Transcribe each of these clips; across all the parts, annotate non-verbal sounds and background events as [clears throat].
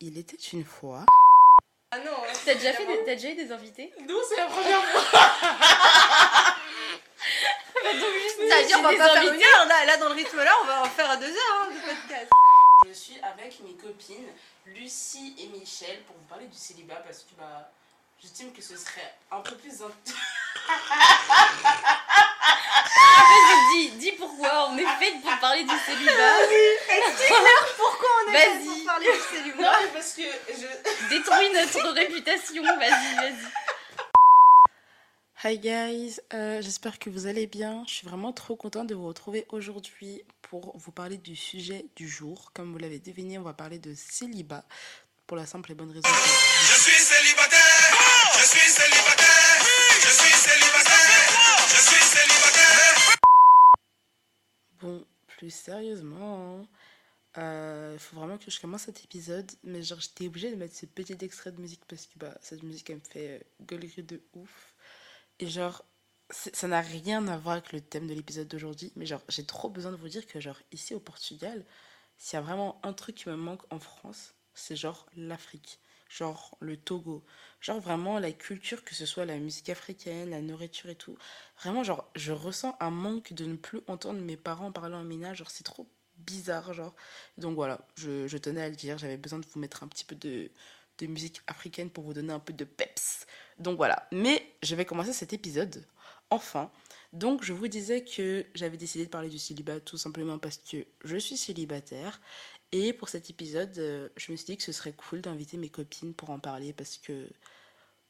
Il était une fois. Ah non, hein, T'as déjà, fait des- t'as déjà eu des invités? Non, c'est la première fois. [laughs] C'est-à-dire, on va des pas faire une heure, là, là, dans le rythme là, on va en faire deux heures hein, de podcast. Je suis avec mes copines Lucie et Michel pour vous parler du célibat parce que bah, j'estime que ce serait un peu plus [laughs] [laughs] Vas-y, dis, dis pourquoi on est fait pour parler du célibat. Pourquoi on est Vas-y. fait pour parler du célibat Non, mais parce que je. Détruis notre réputation. Vas-y, vas-y. Hi guys, euh, j'espère que vous allez bien. Je suis vraiment trop contente de vous retrouver aujourd'hui pour vous parler du sujet du jour. Comme vous l'avez deviné, on va parler de célibat pour la simple et bonne raison que Je suis célibataire, je suis célibataire, Bon, plus sérieusement, il faut vraiment que je commence cet épisode, mais genre j'étais obligée de mettre ce petit extrait de musique parce que bah, cette musique elle me fait euh, gueulerie de ouf. Et genre, ça n'a rien à voir avec le thème de l'épisode d'aujourd'hui, mais genre j'ai trop besoin de vous dire que genre ici au Portugal, s'il y a vraiment un truc qui me manque en France, c'est genre l'Afrique, genre le Togo, genre vraiment la culture, que ce soit la musique africaine, la nourriture et tout. Vraiment, genre, je ressens un manque de ne plus entendre mes parents parler en mina. Genre, c'est trop bizarre, genre. Donc voilà, je, je tenais à le dire. J'avais besoin de vous mettre un petit peu de, de musique africaine pour vous donner un peu de peps. Donc voilà. Mais je vais commencer cet épisode, enfin. Donc, je vous disais que j'avais décidé de parler du célibat tout simplement parce que je suis célibataire. Et pour cet épisode, euh, je me suis dit que ce serait cool d'inviter mes copines pour en parler parce que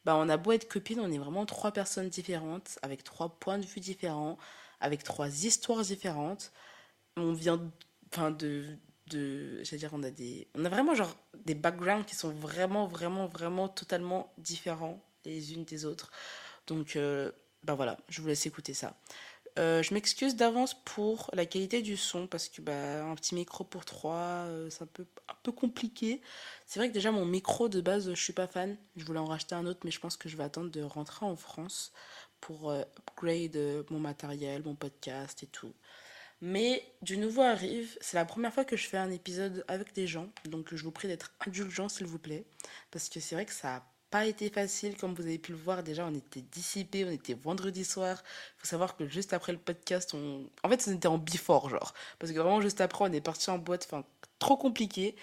bah, on a beau être copines, on est vraiment trois personnes différentes, avec trois points de vue différents, avec trois histoires différentes. On vient enfin, de. de dire, on a des. On a vraiment genre des backgrounds qui sont vraiment, vraiment, vraiment totalement différents les unes des autres. Donc, euh, bah voilà, je vous laisse écouter ça. Euh, je m'excuse d'avance pour la qualité du son parce que bah, un petit micro pour trois, euh, c'est un peu, un peu compliqué. C'est vrai que déjà mon micro de base, je suis pas fan. Je voulais en racheter un autre, mais je pense que je vais attendre de rentrer en France pour euh, upgrade mon matériel, mon podcast et tout. Mais du nouveau arrive, c'est la première fois que je fais un épisode avec des gens, donc je vous prie d'être indulgents s'il vous plaît, parce que c'est vrai que ça a pas été facile, comme vous avez pu le voir. Déjà, on était dissipés, on était vendredi soir. Il faut savoir que juste après le podcast, on. En fait, on était en before, genre. Parce que vraiment, juste après, on est parti en boîte, enfin, trop compliqué.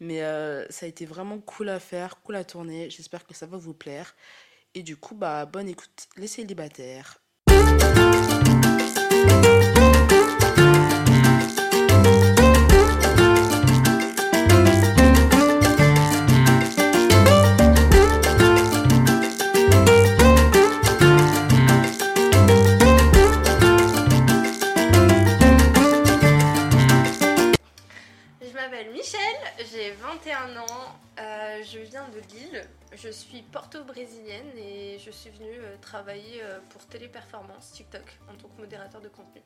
Mais euh, ça a été vraiment cool à faire, cool à tourner. J'espère que ça va vous plaire. Et du coup, bah, bonne écoute, les célibataires. Je viens de Lille, je suis porto-brésilienne et je suis venue euh, travailler euh, pour Téléperformance TikTok en tant que modérateur de contenu.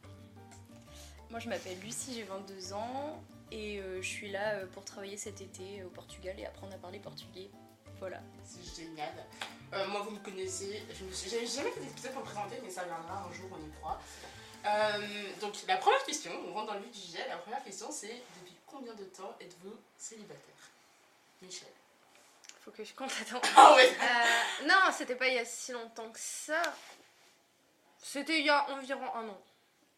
Moi, je m'appelle Lucie, j'ai 22 ans et euh, je suis là pour travailler cet été au Portugal et apprendre à parler portugais. Voilà. C'est génial. Euh, moi, vous me connaissez. Je me suis... J'avais jamais fait d'épisode pour me présenter, mais ça viendra un jour, on y croit. Euh, donc, la première question, on rentre dans le vif du sujet. La première question, c'est depuis combien de temps êtes-vous célibataire? Michel. Faut que je compte, attends. Ah Euh, non, c'était pas il y a si longtemps que ça. C'était il y a environ un an.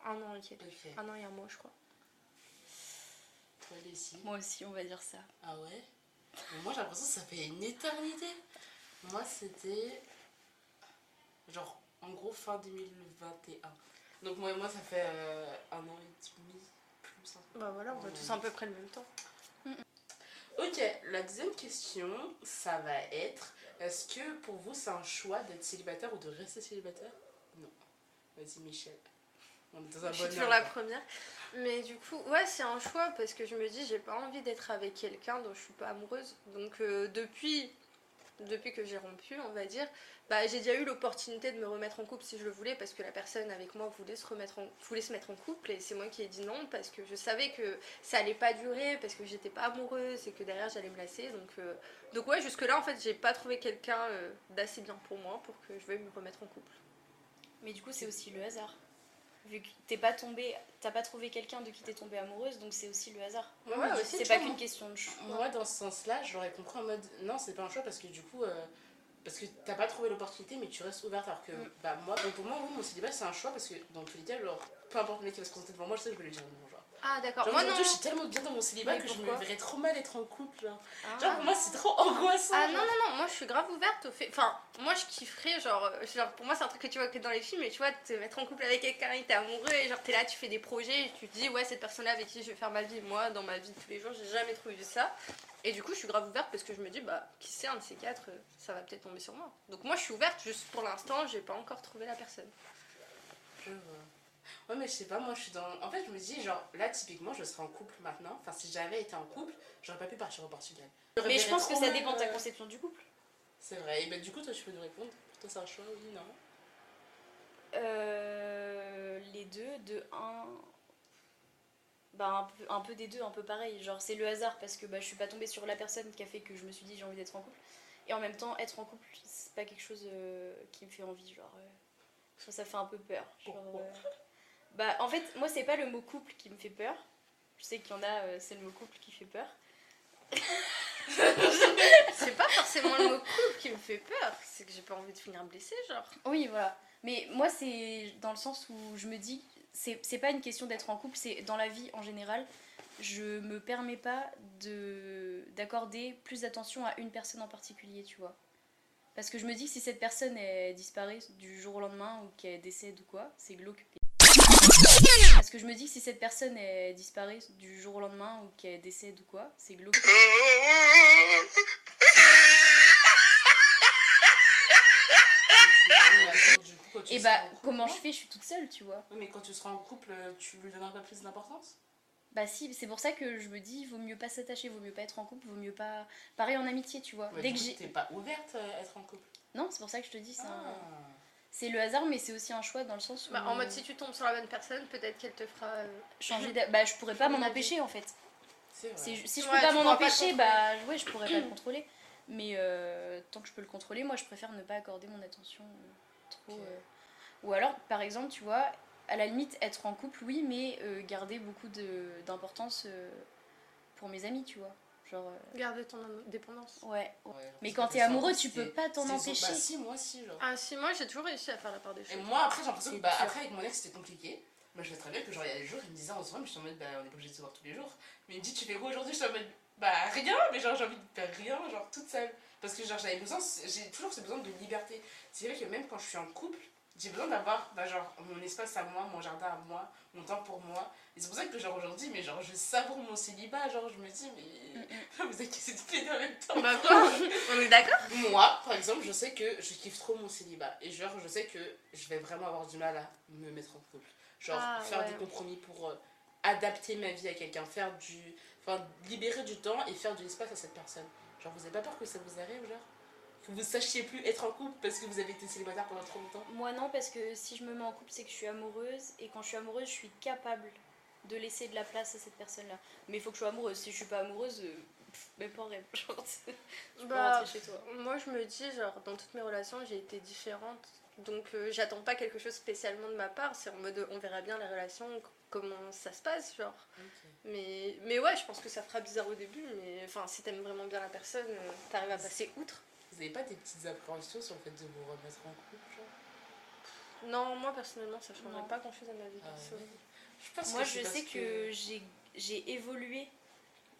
Un an, ok. Ok. Un an et un mois, je crois. Toi, Leslie. Moi aussi, on va dire ça. Ah ouais Mais Moi, j'ai l'impression que ça fait une éternité. Moi, c'était. Genre, en gros, fin 2021. Donc, moi, moi ça fait euh, un an et demi, plus. Bah voilà, on a tous à peu près le même temps. Ok, la deuxième question, ça va être est-ce que pour vous, c'est un choix d'être célibataire ou de rester célibataire? Non. Vas-y, Michel. On est dans un Je suis toujours la première. Mais du coup, ouais, c'est un choix parce que je me dis, j'ai pas envie d'être avec quelqu'un dont je suis pas amoureuse. Donc, euh, depuis, depuis que j'ai rompu, on va dire, bah, j'ai déjà eu l'opportunité de me remettre en couple si je le voulais parce que la personne avec moi voulait se, remettre voulait se mettre en couple et c'est moi qui ai dit non parce que je savais que ça allait pas durer parce que j'étais pas amoureuse et que derrière j'allais me lasser. Donc, euh, donc ouais, jusque-là, en fait, j'ai pas trouvé quelqu'un euh, d'assez bien pour moi pour que je veuille me remettre en couple. Mais du coup, c'est aussi le hasard. Vu que t'es pas tombé, t'as pas trouvé quelqu'un de qui t'es tombée amoureuse, donc c'est aussi le hasard. Ouais, Ouais, C'est pas qu'une question de choix. Moi, dans ce sens-là, j'aurais compris en mode non, c'est pas un choix parce que du coup, euh, parce que t'as pas trouvé l'opportunité, mais tu restes ouverte. Alors que, Mm. bah, moi, donc pour moi, oui, mon célibat, c'est un choix parce que dans tous les cas, genre, peu importe le mec qui va se présenter devant moi, je sais que je vais lui dire non. Ah, d'accord. Moi, non. je suis tellement bien dans mon célibat Mais que je me verrais trop mal être en couple. Genre, Ah. genre pour moi, c'est trop angoissant. Ah non, genre. non, non, moi je suis grave ouverte au fait. Enfin, moi je kifferais, genre, euh, genre pour moi c'est un truc que tu vois que dans les films, mais tu vois, te mettre en couple avec quelqu'un et t'es amoureux et genre t'es là, tu fais des projets et tu te dis, ouais, cette personne-là avec qui je vais faire ma vie. Moi, dans ma vie de tous les jours, j'ai jamais trouvé ça. Et du coup, je suis grave ouverte parce que je me dis, bah, qui sait, un de ces quatre, euh, ça va peut-être tomber sur moi. Donc moi je suis ouverte, juste pour l'instant, j'ai pas encore trouvé la personne. Je vois. Ouais, mais je sais pas, moi je suis dans. En fait, je me dis, genre, là, typiquement, je serais en couple maintenant. Enfin, si j'avais été en couple, j'aurais pas pu partir au Portugal. Mais je pense que ça dépend de ta euh, conception du couple. C'est vrai. Et ben, du coup, toi, tu peux nous répondre. Pour toi, c'est un choix, oui, non? Euh, les deux, de un. Bah, un peu, un peu des deux, un peu pareil. Genre, c'est le hasard parce que bah, je suis pas tombée sur la personne qui a fait que je me suis dit j'ai envie d'être en couple. Et en même temps, être en couple, c'est pas quelque chose euh, qui me fait envie. Genre, euh, ça fait un peu peur. Genre, euh, bah, en fait, moi, c'est pas le mot couple qui me fait peur. Je sais qu'il y en a, euh, c'est le mot couple qui fait peur. [laughs] C'est pas forcément le mot couple qui me fait peur, c'est que j'ai pas envie de finir blessée, genre. Oui, voilà. Mais moi, c'est dans le sens où je me dis, c'est c'est pas une question d'être en couple, c'est dans la vie en général, je me permets pas de d'accorder plus d'attention à une personne en particulier, tu vois. Parce que je me dis que si cette personne elle disparaît du jour au lendemain ou qu'elle décède ou quoi, c'est glauque. Parce que je me dis que si cette personne elle disparaît du jour au lendemain ou qu'elle décède ou quoi, c'est glauque? [laughs] Et bah, comment je fais? Je suis toute seule, tu vois. Oui, mais quand tu seras en couple, tu lui donneras pas plus d'importance? Bah si, c'est pour ça que je me dis, vaut mieux pas s'attacher, vaut mieux pas être en couple, vaut mieux pas... Pareil en amitié, tu vois. Ouais, Dès du que coup, j'ai... T'es pas ouverte à être en couple? Non, c'est pour ça que je te dis, c'est un- Ah. C'est le hasard, mais c'est aussi un choix dans le sens où... Bah, en mode, si tu tombes sur la bonne personne, peut-être qu'elle te fera. euh, Changer d'a- Bah je pourrais pas m'en empêcher en fait. Vrai. Si je Ouais, peux pas m'en pas empêcher, bah ouais, je pourrais pas le [clears throat] contrôler. Mais euh, tant que je peux le contrôler, moi je préfère ne pas accorder mon attention euh, trop... Euh. Ou alors, par exemple, tu vois, à la limite, être en couple, oui, mais euh, garder beaucoup de- d'importance euh, pour mes amis, tu vois. Genre... euh, Garder ton indépendance. Ouais, Ouais, Mais quand t'es amoureux, tu peux pas t'en empêcher. Bah si, moi aussi, genre. Ah, si, moi j'ai toujours réussi à faire la part des Et choses. moi, après, j'ai l'impression que, bah, après, avec mon ex, c'était compliqué. Moi, je sais très bien que, genre, il y a des jours, il me disait en soirée, mais je suis en mode, bah, on est obligé de se voir tous les jours. Mais il me dit, tu fais quoi aujourd'hui? Je suis en mode, bah, rien, mais genre, j'ai envie de faire rien, genre, toute seule. Parce que, genre, j'avais besoin, j'ai toujours ce besoin de liberté. C'est vrai que même quand je suis en couple, j'ai besoin d'avoir, bah, genre, mon espace à moi, mon jardin à moi, mon temps pour moi. Et c'est pour ça que, genre, aujourd'hui, mais genre, je savoure mon célibat, genre, je me dis, mais. [laughs] Vous inquiétez de péter en même temps. Bah quoi [laughs] On est d'accord Moi, par exemple, je sais que je kiffe trop mon célibat. Et genre, je sais que je vais vraiment avoir du mal à me mettre en couple. Genre, Ah, faire ouais. des compromis pour euh, adapter ma vie à quelqu'un, faire du. Enfin, libérer du temps et faire de l'espace à cette personne. Genre, vous avez pas peur que ça vous arrive, genre? Vous sachiez plus être en couple parce que vous avez été célibataire pendant trop longtemps Moi non, parce que si je me mets en couple, c'est que je suis amoureuse, et quand je suis amoureuse, je suis capable de laisser de la place à cette personne-là. Mais il faut que je sois amoureuse. Si je suis pas amoureuse, euh, pff, même pas en rêve. Genre, tu peux Bah, rentrer chez toi. Moi je me dis, genre, dans toutes mes relations, j'ai été différente. Donc euh, j'attends pas quelque chose spécialement de ma part. C'est en mode, on verra bien la relation, comment ça se passe, genre. Mais, mais ouais, je pense que ça fera bizarre au début, mais enfin, si t'aimes vraiment bien la personne, euh, t'arrives à passer outre. Vous avez pas des petites appréhensions sur le fait de vous remettre en couple, genre? Non, moi personnellement, ça changerait Non. pas grand chose à ma vie Ah perso. ouais. Je pense Moi, que je sais que j'ai j'ai évolué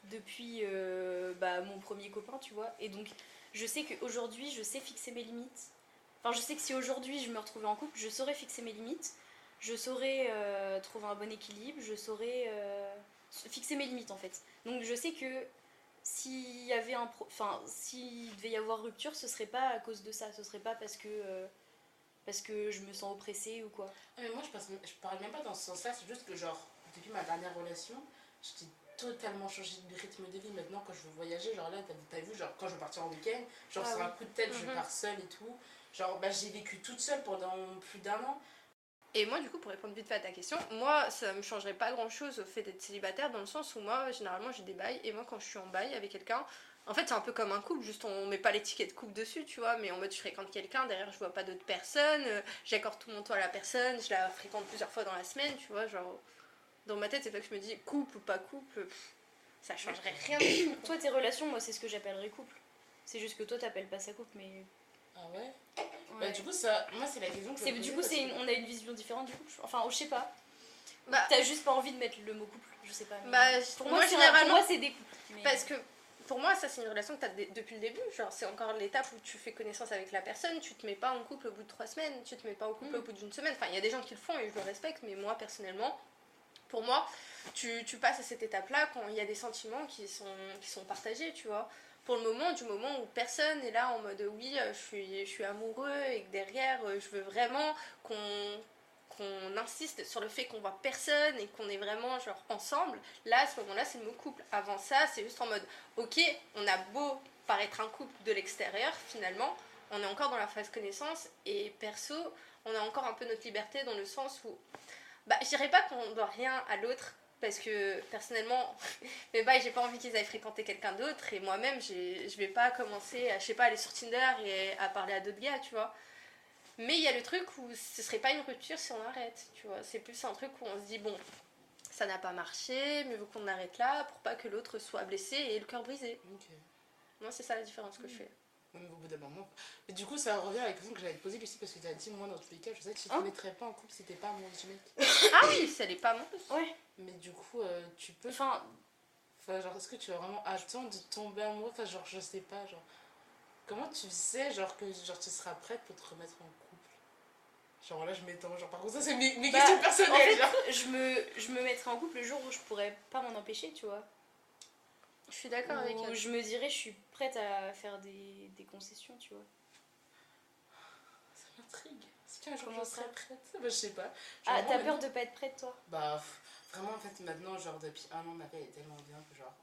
depuis euh, bah, mon premier copain, tu vois. Et donc, je sais qu'aujourd'hui, je sais fixer mes limites. Enfin, je sais que si aujourd'hui je me retrouvais en couple, je saurais fixer mes limites. Je saurais euh, trouver un bon équilibre. Je saurais euh, fixer mes limites, en fait. Donc, je sais que s'il y avait un enfin s'il devait y avoir rupture ce serait pas à cause de ça ce serait pas parce que euh, parce que je me sens oppressée ou quoi mais moi, je, je parle même pas dans ce sens-là, c'est juste que, genre, depuis ma dernière relation, j'ai totalement changé de rythme de vie. Maintenant, quand je veux voyager, genre là, t'as vu, genre, quand je veux partir en week-end, genre, Ah oui. un coup de tête, je Mhm. pars seule et tout. Genre, bah, j'ai vécu toute seule pendant plus d'un an. Et moi, du coup, pour répondre vite fait à ta question, moi, ça me changerait pas grand chose au fait d'être célibataire, dans le sens où moi, généralement, j'ai des bails, et moi, quand je suis en bail avec quelqu'un, en fait, c'est un peu comme un couple, juste on met pas l'étiquette couple dessus, tu vois, mais en mode je fréquente quelqu'un, derrière je vois pas d'autres personnes, euh, j'accorde tout mon temps à la personne, je la fréquente plusieurs fois dans la semaine, tu vois, genre. Dans ma tête, c'est pas que je me dis couple ou pas couple, pff, ça changerait rien du tout. Toi, tes relations, moi, c'est ce que j'appellerais couple. C'est juste que toi, t'appelles pas ça couple, mais. Ah ouais? Ouais. Bah, du coup, ça, moi, c'est la question que je C'est- me du coup, c'est une- on a une vision différente du couple. Enfin, je sais pas. Bah, T'as juste pas envie de mettre le mot couple, je sais pas. mais- Bah, pour moi, moi, c'est un- généralement- c'est des couples. mais- Parce que pour moi, ça c'est une relation que tu as depuis le début. Genre, c'est encore l'étape où tu fais connaissance avec la personne. Tu te mets pas en couple au bout de trois semaines, tu te mets pas en couple Mm. au bout d'une semaine. Enfin, il y a des gens qui le font et je le respecte, mais moi personnellement, pour moi, tu, tu passes à cette étape-là quand il y a des sentiments qui sont, qui sont partagés, tu vois. Pour le moment, du moment où personne est là en mode oui, euh, je suis, amoureux et que derrière, euh, je veux vraiment qu'on qu'on insiste sur le fait qu'on voit personne et qu'on est vraiment genre ensemble, là à ce moment-là c'est le mot couple. Avant ça c'est juste en mode ok on a beau paraître un couple de l'extérieur finalement on est encore dans la phase connaissance et perso on a encore un peu notre liberté dans le sens où bah je dirais pas qu'on doit rien à l'autre parce que personnellement [laughs] mais bah j'ai pas envie qu'ils aillent fréquenter quelqu'un d'autre et moi-même je vais pas commencer à je sais pas aller sur Tinder et à parler à d'autres gars tu vois mais il y a le truc où ce serait pas une rupture si on arrête, tu vois. C'est plus un truc où on se dit, bon, ça n'a pas marché, mieux vaut qu'on arrête là pour pas que l'autre soit blessé et le cœur brisé. Ok. Moi, c'est ça la différence que je fais. Au bout d'un moment. Mais du coup, ça revient à la question que j'allais te poser, Lucie, parce que tu as dit, moi, dans tous les cas, je sais que tu te Hein mettrais pas en couple si t'es pas amoureuse du mec. [laughs] Ah oui, ça l'est pas mon Ouais. Mais du coup, euh, tu peux. Enfin, Enfin, genre, est-ce que tu as vraiment attendre de tomber amoureux? Enfin, genre, je sais pas, genre. Comment tu sais, genre, que genre, tu seras prête pour te remettre en couple? Genre, là, je m'étends. Genre, par contre, ça, c'est mes, mes Bah, questions en personnelles, fait, genre. je me, je me mettrais en couple le jour où je pourrais pas m'en empêcher, tu vois. Je suis d'accord avec elle. je me dirais, je suis prête à faire des, des concessions, tu vois. Ça m'intrigue. Est-ce qu'un jour, je ça serai prête Bah, je sais pas. Genre, Ah, t'as peur de pas être prête, toi? Bah, pff, vraiment, en fait, maintenant, genre, depuis un an, ma vie est tellement bien que, genre,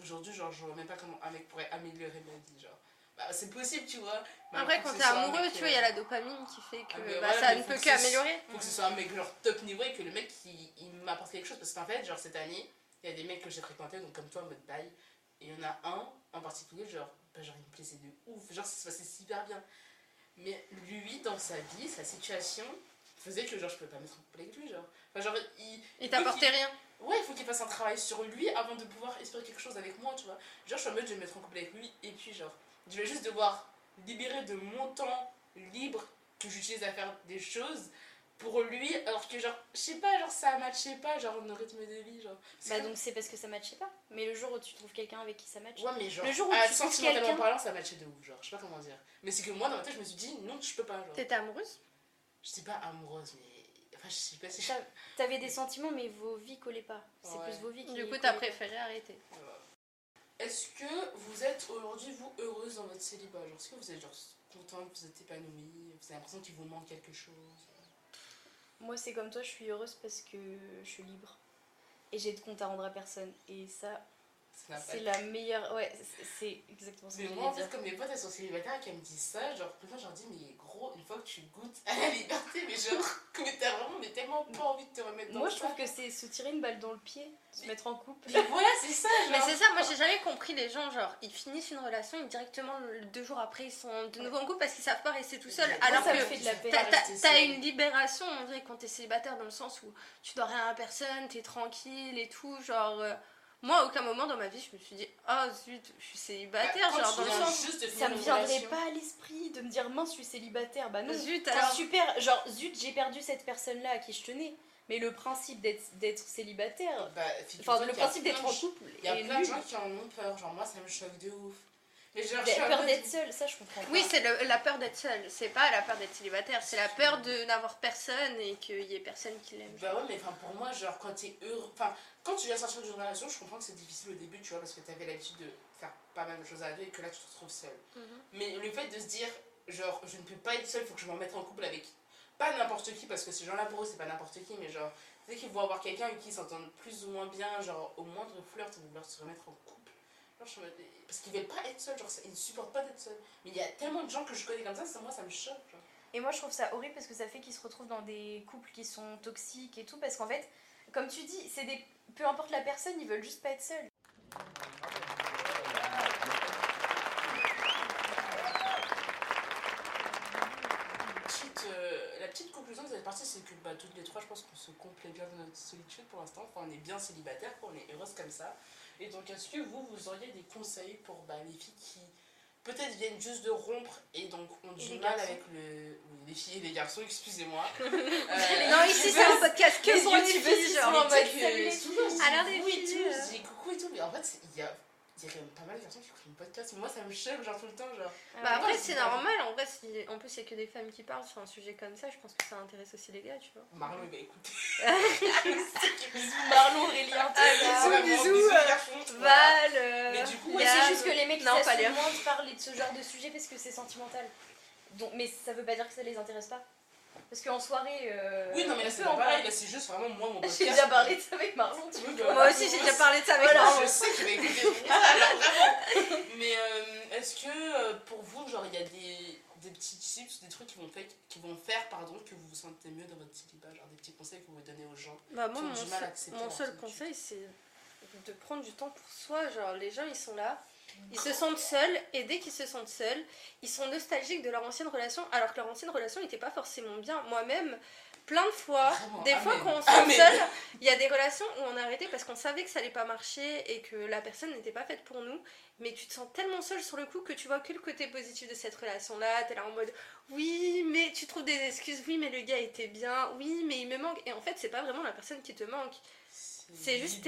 aujourd'hui, genre, je vois même pas comment un mec pourrait améliorer ma vie, genre. Bah, c'est possible, tu vois. mais Après, quand que t'es amoureux, tu vois, il y a euh, la dopamine qui fait que Ah, mais bah, voilà, ça ne peut que qu'améliorer. Faut que ce soit un mec genre top niveau et que le mec il, il m'apporte quelque chose. Parce qu'en fait, genre cette année, il y a des mecs que j'ai fréquentés, donc comme toi en mode bail. Et il y en a un en particulier, genre, bah, genre il me plaisait de ouf. Genre, ça se passait super bien. Mais lui, dans sa vie, sa situation faisait que genre je pouvais pas mettre en couple avec lui. Genre, enfin, genre il. Il t'apportait rien. Ouais, il faut qu'il fasse un travail sur lui avant de pouvoir espérer quelque chose avec moi, tu vois. Genre, je suis en mode, je vais me mettre en couple avec lui, et puis, genre, je vais juste devoir libérer de mon temps libre que j'utilise à faire des choses pour lui, alors que, genre, je sais pas, genre, ça matchait pas, genre, nos rythmes de vie, genre. Bah comme- donc c'est parce que ça matchait pas. Mais le jour où tu trouves quelqu'un avec qui ça matche. Ouais, mais genre, Le jour où ah, tu trouves sentimentalement parlant, ça matchait de ouf, genre, je sais pas comment dire. Mais c'est que moi, dans ma tête, je me suis dit, non, je peux pas, genre. T'étais amoureuse? Je sais pas amoureuse, mais. Enfin, je sais pas si. T'a- [laughs] T'avais des sentiments, mais vos vies collaient pas. C'est Ouais. plus vos vies qui. Du coup, t'as pas. préféré arrêter. Est-ce que vous êtes aujourd'hui, vous, heureuse dans votre célibat? Genre, est-ce que vous êtes genre contente, vous êtes épanouie, vous avez l'impression qu'il vous manque quelque chose? Moi, c'est comme toi, je suis heureuse parce que je suis libre. Et j'ai de compte à rendre à personne. Et ça, c'est la meilleure. Ouais, c'est- exactement ce que Mais moi, en fait, dire. comme mes potes, elles sont célibataires et qu'elles me disent ça, genre, moi, je leur dis, mais gros, une fois que tu goûtes à la liberté, mais genre, [laughs] mais t'as vraiment mais tellement pas envie de te remettre dans Moi, je trouve que c'est se tirer une balle dans le pied, se Mais- mettre en couple. Mais voilà, c'est ça, genre. Mais c'est ça, moi j'ai jamais compris les gens, genre ils finissent une relation et directement deux jours après ils sont de nouveau en couple parce qu'ils savent pas rester tout seuls. Alors ça que me fait de la peine. t'as- une libération en vrai quand t'es célibataire dans le sens où tu dois rien à personne, t'es tranquille et tout. Genre, euh, moi à aucun moment dans ma vie je me suis dit, oh zut, je suis célibataire, Bah, genre dans le sens. Ça me viendrait relation, pas à l'esprit de me dire mince, je suis célibataire. Bah non. Zut, alors. super, genre zut, j'ai perdu cette personne-là à qui je tenais. Mais le principe d'être d'être célibataire, Bah, enfin le principe d'être en couple Il y a plein de gens qui en ont peur, genre, moi, ça me choque de ouf. Mais genre, La peur d'être seule, ça je comprends pas. Oui, c'est la peur d'être seule, c'est pas la peur d'être célibataire, c'est la peur de n'avoir personne et qu'il y ait personne qui l'aime. Bah ouais, mais enfin pour moi, genre quand t'es heureux. Enfin, quand tu viens sortir d'une relation, je comprends que c'est difficile au début, tu vois, parce que t'avais l'habitude de faire pas mal de choses à deux et que là tu te retrouves seule. Mhm. Mais le fait de se dire, genre, je ne peux pas être seule, faut que je m'en mette en couple avec pas n'importe qui, parce que ces gens-là pour eux c'est pas n'importe qui, mais genre, dès qu'ils vont avoir quelqu'un avec qui ils s'entendent plus ou moins bien, genre au moindre flirt, ils vont vouloir se remettre en couple. Parce qu'ils veulent pas être seuls, genre, ils ne supportent pas d'être seuls. Mais il y a tellement de gens que je connais comme ça, ça moi ça me choque. Et moi, je trouve ça horrible parce que ça fait qu'ils se retrouvent dans des couples qui sont toxiques et tout. Parce qu'en fait, comme tu dis, c'est des... peu importe la personne, ils veulent juste pas être seuls. Petite, euh, la petite conclusion de cette partie, c'est que bah, toutes les trois, je pense qu'on se complaît bien dans notre solitude pour l'instant. Enfin, on est bien célibataire, on est heureuse comme ça. Et donc, est-ce que vous, vous auriez des conseils pour bah, les filles qui peut-être viennent juste de rompre et donc ont Et du les mal garçons. avec le. oui, les filles et les garçons, excusez-moi. [laughs] Euh, Non, ici c'est un podcast que les pour les filles, genre. sont en mode, les souvent, Alors, les coucou et filles, tout, euh. coucou et tout, mais en fait, il y a, il y a quand même pas mal de garçons qui écoutent mon podcast. Mais moi, ça me choque, genre tout le temps, genre. Bah après c'est normal, en vrai, si... en plus il y a que des femmes qui parlent sur un sujet comme ça, je pense que ça intéresse aussi les gars, tu vois. Marlon, il va écouter. [laughs] Bisous Marlon, Aurélien, Ah, Théa. bisous, bisous, euh. Val, euh, Mais du coup, c'est juste que les mecs Non, ils pas s'assument les- moins de parler de ce genre de sujet parce que c'est sentimental. Donc, mais ça veut pas dire que ça les intéresse pas. Parce qu'en soirée. euh, Oui, non, mais là, c'est pas en pareil, parler. là, c'est juste vraiment moi, mon [laughs] podcast. J'ai déjà parlé de ça avec Marlon, tu bah, Moi aussi j'ai déjà parlé de ça avec Voilà. Marlon. Je sais qu'il va écouter ça, [laughs] alors vraiment. Mais euh, est-ce que euh, pour vous, genre, il y a des, des petits tips, des trucs qui vont, faire, qui vont faire pardon, que vous vous sentez mieux dans votre célibat Genre des petits conseils que vous pouvez donner aux gens Bah moi qui ont mon du mal à seul, accepter mon seul conseil c'est de prendre du temps pour soi, genre les gens ils sont là, ils se sentent seuls et dès qu'ils se sentent seuls, ils sont nostalgiques de leur ancienne relation alors que leur ancienne relation n'était pas forcément bien. Moi-même, plein de fois, Vraiment, des fois amen. quand on se Amen. sent seul, il y a des relations où on a arrêté parce qu'on savait que ça allait pas marcher et que la personne n'était pas faite pour nous, mais tu te sens tellement seul sur le coup que tu vois que le côté positif de cette relation-là, t'es là en mode oui, mais tu trouves des excuses, oui, mais le gars était bien, oui, mais il me manque. Et en fait, c'est pas vraiment la personne qui te manque. C'est juste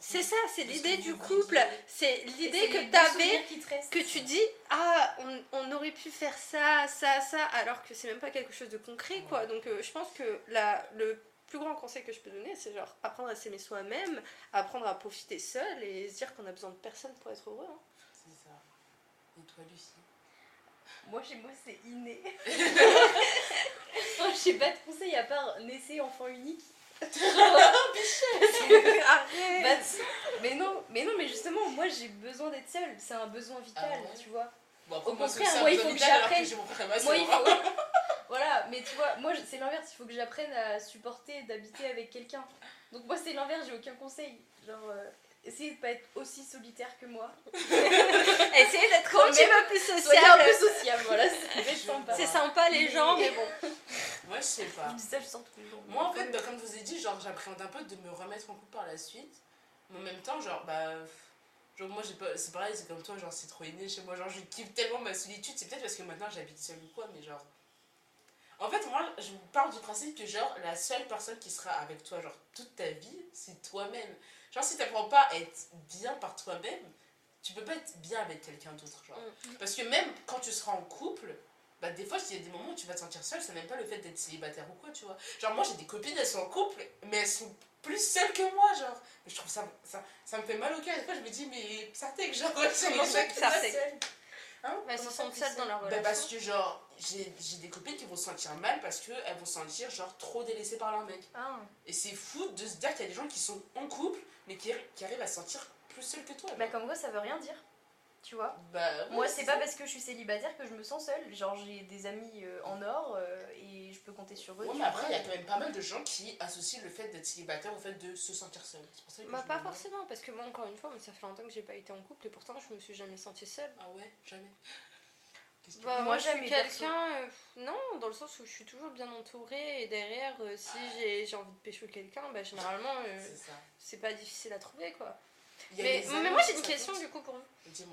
C'est ça, c'est l'idée du couple. C'est l'idée que bons t'avais, que tu dis ah on, on aurait pu faire ça, ça, ça, alors que c'est même pas quelque chose de concret quoi. Donc euh, je pense que la, le plus grand conseil que je peux donner, c'est genre apprendre à s'aimer soi-même, apprendre à profiter seul et se dire qu'on a besoin de personne pour être heureux. hein. C'est ça. Et toi, Lucie? Moi, chez moi, c'est inné. [laughs] Moi, j'ai pas de conseils à part naisser enfant unique. Arrête Bah, mais non, mais non, mais justement, moi j'ai besoin d'être seule. C'est un besoin vital, Ah ouais tu vois. Bon, après, Au contraire, moi, il faut que j'apprenne. Moi, il faut. hein. [laughs] voilà, mais tu vois, moi c'est l'inverse. Il faut que j'apprenne à supporter d'habiter avec quelqu'un. Donc, moi, c'est l'inverse. J'ai aucun conseil. Genre, euh, essayez de pas être aussi solitaire que moi. [laughs] Essayez d'être Quand un même, peu plus Soyez un peu sociable. sociable, voilà. C'est sympa. C'est sympa les gens, mais bon. [laughs] Moi, je sais pas. Je dis ça, je sens tous les jours. Moi, en fait, bah, comme je vous ai dit, genre, j'appréhende un peu de me remettre en couple par la suite. Mais en même temps, genre, bah. Genre, moi, j'ai pas. C'est pareil, c'est comme toi, genre, c'est trop inné chez moi. Genre, je kiffe tellement ma solitude. C'est peut-être parce que maintenant j'habite seule ou quoi, mais genre. En fait, moi, je vous parle du principe que, genre, la seule personne qui sera avec toi, genre, toute ta vie, c'est toi-même. Genre, si t'apprends pas à être bien par toi-même, tu peux pas être bien avec quelqu'un d'autre, genre. Parce que même quand tu seras en couple, bah des fois, il y a des moments où tu vas te sentir seule, c'est même pas le fait d'être célibataire ou quoi, tu vois. Genre, moi, j'ai des copines, elles sont en couple, mais elles sont plus seules que moi, genre. Mais je trouve ça, ça, ça me fait mal au cœur. Des fois, je me dis, mais que genre, c'est Comment ça, t'est seule. Hein Elles se sentent seules dans leur bah, relation. parce que, genre, j'ai j'ai des copines qui vont se sentir mal parce qu'elles vont se sentir, genre, trop délaissées par leur mec. Ah. Et c'est fou de se dire qu'il y a des gens qui sont en couple, mais qui, qui arrivent à se sentir plus seuls que toi. Bah, comme quoi, ça veut rien dire. Tu vois Bah, ouais, Moi, c'est pas parce que je suis célibataire que je me sens seule. Genre, j'ai des amis euh, en or euh, et je peux compter sur eux. Ouais, mais après, il y a quand même pas mal de gens qui associent le fait d'être célibataire au fait de se sentir seul. C'est pour ça que Bah pas forcément, parce que moi encore une fois, ça fait longtemps que j'ai pas été en couple et pourtant je me suis jamais sentie seule. Ah ouais, jamais. Qu'est-ce que- Bah, Moi, perso. quelqu'un. euh, non, dans le sens où je suis toujours bien entourée et derrière, euh, si j'ai j'ai envie de pécho quelqu'un, bah généralement, euh, c'est pas difficile à trouver quoi. Mais, mais moi j'ai une question du coup pour vous.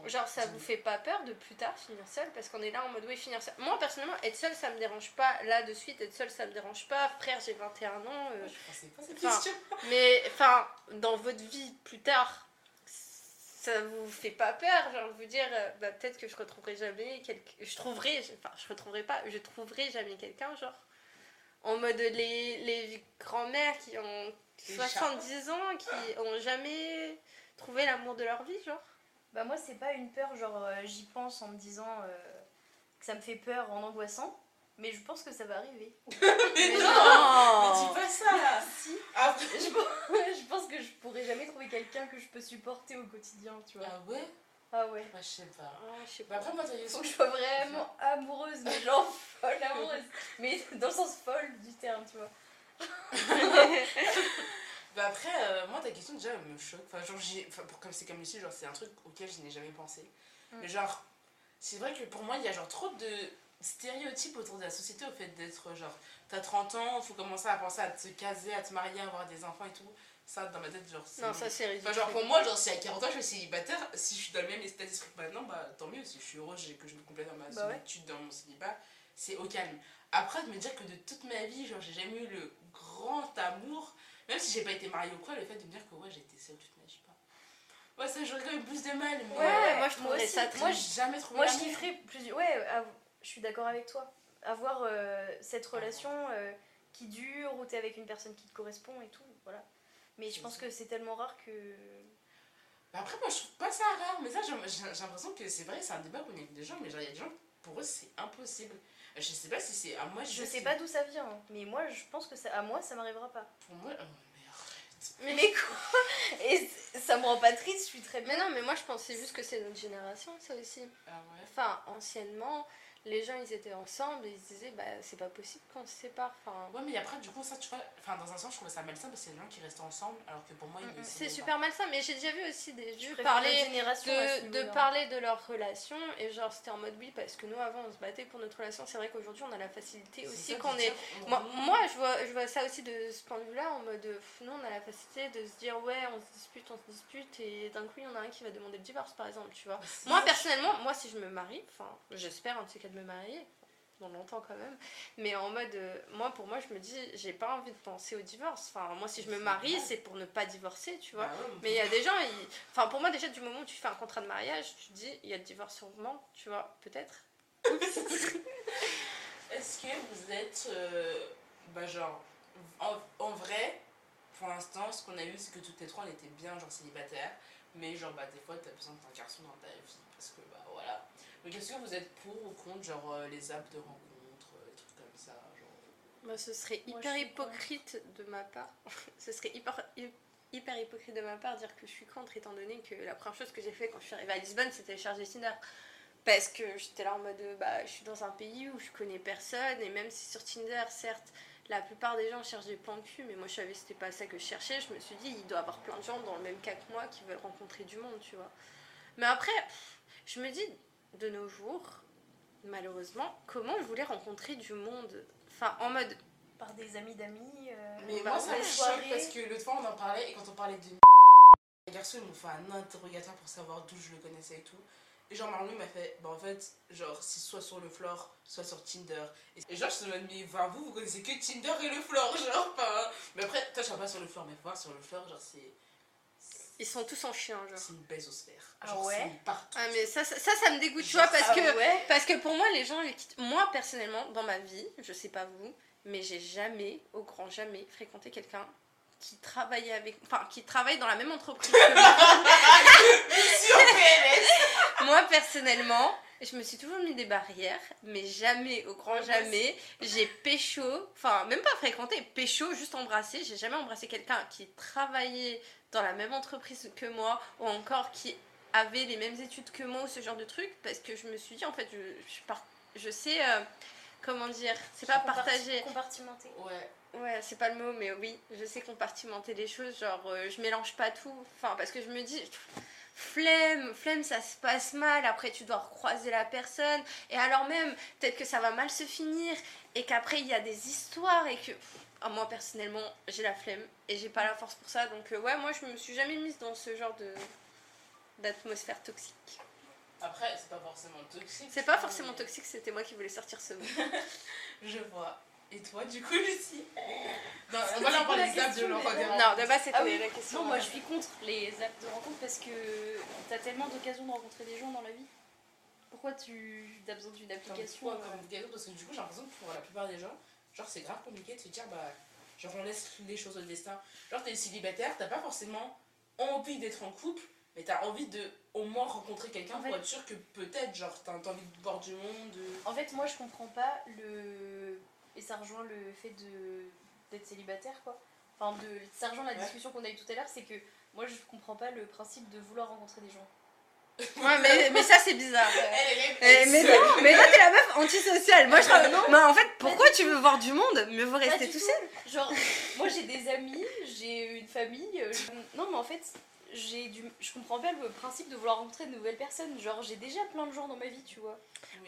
Genre, ça vous fait pas peur de plus tard finir seul Parce qu'on est là en mode oui, finir seul. Moi personnellement, être seule ça me dérange pas. Là de suite, être seule ça me dérange pas. Frère, j'ai 21 ans. euh, Je pas cette question. [laughs] Mais enfin, dans votre vie plus tard, ça vous fait pas peur Genre, vous dire, euh, bah, peut-être que je retrouverai jamais quelqu'un. Je trouverai, enfin, je retrouverai pas, je trouverai jamais quelqu'un, genre. En mode les, les grands-mères qui ont Les 70 ans, qui ont jamais trouvé l'amour de leur vie, genre. Bah, moi, c'est pas une peur, genre, euh, j'y pense en me disant euh, que ça me fait peur en angoissant. Mais je pense que ça va arriver. [laughs] Mais non Mais dis pas ça là Si. Après- [laughs] Je pense, je pense que je pourrais jamais trouver quelqu'un que je peux supporter au quotidien, tu vois. Ah ouais? Ah ouais. Moi, je sais pas. Ah, je sais Bah, pas. après, moi, t'as Faut que je sois vraiment [laughs] amoureuse, mais genre folle amoureuse. Mais dans le sens folle du terme, tu vois. Bah après, euh, moi ta question déjà me choque. Enfin, genre, j'ai- enfin, pour, comme c'est comme ici, genre c'est un truc auquel je n'ai jamais pensé. Mm. Mais genre, c'est vrai que pour moi il y a genre trop de stéréotypes autour de la société au fait d'être genre, t'as 30 ans, faut commencer à penser à te caser, à te marier, à avoir des enfants et tout. Ça dans ma tête, genre, c'est. Non, ça c'est ridicule. Enfin, genre pour moi, genre si à 40 ans je suis célibataire, si je suis dans le même état d'esprit que maintenant, bah tant mieux. Si je suis heureuse et que je me complète dans ma Bah ouais. solitude, dans mon célibat, c'est au calme. Après, de me dire que de toute ma vie, genre j'ai jamais eu le grand amour, si j'ai pas été mariée ou quoi, le fait de me dire que ouais, été seule toute ma vie, je pas. Ouais, ça j'aurais quand même plus de mal. Mais Ouais, moi je moi aussi. ça très. Moi, j'ai jamais trouvé Moi, je kifferais plusieurs. Ouais, je suis d'accord avec toi. Avoir euh, cette relation euh, qui dure, où t'es avec une personne qui te correspond et tout, voilà. Mais je pense ça. que c'est tellement rare que. Bah après, moi je trouve pas ça rare, mais ça j'ai l'impression que c'est vrai, c'est un débat qu'on a avec des gens, mais genre il y a des gens, pour eux c'est impossible. Je sais pas si c'est à moi, Je sais sais pas d'où ça vient, hein, mais moi, je pense que ça, à moi, ça m'arrivera pas. Pour moi, oh, mais quoi [laughs] Et ça me rend pas triste, je suis très bien. Mais non, mais moi je pensais juste que c'est notre génération, ça aussi. Ah ouais. Enfin, anciennement, les gens ils étaient ensemble et ils se disaient bah c'est pas possible qu'on se sépare. Enfin, Ouais, mais après, du coup, ça, tu vois, enfin, dans un sens, je trouve ça malsain parce qu'il y a des gens qui restent ensemble, alors que pour moi, ils ne c'est s'aiment super malsain, mais j'ai déjà vu aussi des vieux parler de, de parler de leur relation et genre c'était en mode oui parce que nous avant on se battait pour notre relation. C'est vrai qu'aujourd'hui on a la facilité aussi C'est qu'on est Moi, moi, je, vois, je vois ça aussi de ce point de vue-là, en mode, pff, nous, on a la facilité de se dire, ouais, on se dispute, on se dispute, et d'un coup, il y en a un qui va demander le divorce, par exemple, tu vois. C'est Moi, personnellement, moi, si je me marie, enfin, j'espère un de ces cas de me marier, dans longtemps quand même, mais en mode, euh, moi, pour moi, je me dis, j'ai pas envie de penser au divorce. Enfin, moi, si je me marie, c'est pour ne pas divorcer, tu vois. Bah ouais, Mais il y a des gens, ils... enfin, pour moi, déjà, du moment où tu fais un contrat de mariage, tu te dis, il y a le divorce sûrement, tu vois, peut-être. [laughs] Est-ce que vous êtes, euh, bah, genre, en, en vrai, pour l'instant, ce qu'on a eu, c'est que toutes les trois, on était bien, genre, célibataires, mais genre, bah, des fois, t'as besoin d'un garçon dans ta vie, parce que, bah, voilà. Donc, est-ce que vous êtes pour ou contre, genre, euh, les apps de rencontres, euh, des trucs comme ça, genre... Moi, ce serait Moi, hyper contre. hypocrite de ma part. [laughs] ce serait hyper, hy- hyper hypocrite de ma part de dire que je suis contre, étant donné que la première chose que j'ai fait quand je suis arrivée à Lisbonne, c'était télécharger Tinder. Parce que j'étais là en mode, euh, bah, je suis dans un pays où je connais personne, et même si sur Tinder, certes, la plupart des gens cherchent des plans de cul, mais moi je savais que c'était pas ça que je cherchais, je me suis dit, il doit y avoir plein de gens dans le même cas que moi qui veulent rencontrer du monde, tu vois. Mais après, je me dis, de nos jours, malheureusement, comment vous voulez rencontrer du monde? Enfin, en mode, Par des amis d'amis. euh, Mais bah, moi, ça me choque parce que l'autre fois, on en parlait, et quand on parlait de [laughs] les garçons, ils m'ont fait un interrogatoire pour savoir d'où je le connaissais et tout. Et genre, Marlon m'a fait, bah en fait, genre, c'est soit sur le floor, soit sur Tinder. Et genre, je suis en mode, mais enfin, vous, vous connaissez que Tinder et le floor, genre, enfin. Mais après, toi, je suis pas sur le floor, mais voir sur le floor, genre, c'est. Ils sont tous en chien, genre. C'est une bésosphère. Ah Genre, ouais c'est partout. Ah mais ça, ça, ça, ça me dégoûte, tu vois, parce Ah que, ouais parce que pour moi, les gens les quittent. Moi, personnellement, dans ma vie, je sais pas vous, mais j'ai jamais, au grand jamais, fréquenté quelqu'un qui travaillait avec... Enfin, qui travaille dans la même entreprise que moi. [laughs] Sur PLS moi, personnellement, je me suis toujours mis des barrières, mais jamais, au grand jamais, j'ai pécho, enfin, même pas fréquenté, pécho, juste embrassé. J'ai jamais embrassé quelqu'un qui travaillait dans la même entreprise que moi, ou encore qui avait les mêmes études que moi, ou ce genre de truc, parce que je me suis dit, en fait, je, je, par- je sais, euh, comment dire, c'est pas Comparti- partager. Compartimenté. Ouais. Ouais, c'est pas le mot, mais oui, je sais compartimenter les choses, genre euh, je mélange pas tout. Enfin, parce que je me dis, flemme, flemme, ça se passe mal, après tu dois recroiser la personne, et alors même, peut-être que ça va mal se finir, et qu'après il y a des histoires, et que. Moi personnellement, j'ai la flemme, et j'ai pas la force pour ça, donc euh, ouais, moi je me suis jamais mise dans ce genre de d'atmosphère toxique. Après, c'est pas forcément toxique. C'est pas mais- forcément toxique, c'était moi qui voulais sortir ce mot. [laughs] Je vois. Et toi, du coup, Lucie? Non, on va leur parler des apps de Guérin. Non, de base c'était Ah oui. la question. Non, moi je suis contre les apps de rencontre parce que t'as tellement d'occasions de rencontrer des gens dans la vie. Pourquoi tu as besoin d'une application quoi, euh, comme gâteau, parce que du coup, j'ai l'impression que pour la plupart des gens, genre, c'est grave compliqué de se dire, bah, genre, on laisse les choses au destin. Genre, t'es célibataire, t'as pas forcément envie d'être en couple, mais t'as envie de au moins rencontrer quelqu'un En pour être sûr que peut-être, genre, t'as t'as envie de voir du monde. de- En fait, moi je comprends pas le. Et ça rejoint le fait de d'être célibataire quoi. Enfin, de... ça rejoint la Ouais. discussion qu'on a eue tout à l'heure, c'est que moi je comprends pas le principe de vouloir rencontrer des gens. Ouais, mais, [laughs] mais ça, c'est bizarre. Eh, mais seule. non, mais là t'es la meuf antisociale. Moi je trouve- Mais en fait, pourquoi tu veux voir du monde? Mieux vaut rester tout tout. seul. Genre, moi j'ai des amis, j'ai une famille. euh, je- Non, mais en fait, j'ai du... je comprends pas le principe de vouloir rencontrer de nouvelles personnes. Genre, j'ai déjà plein de gens dans ma vie, tu vois.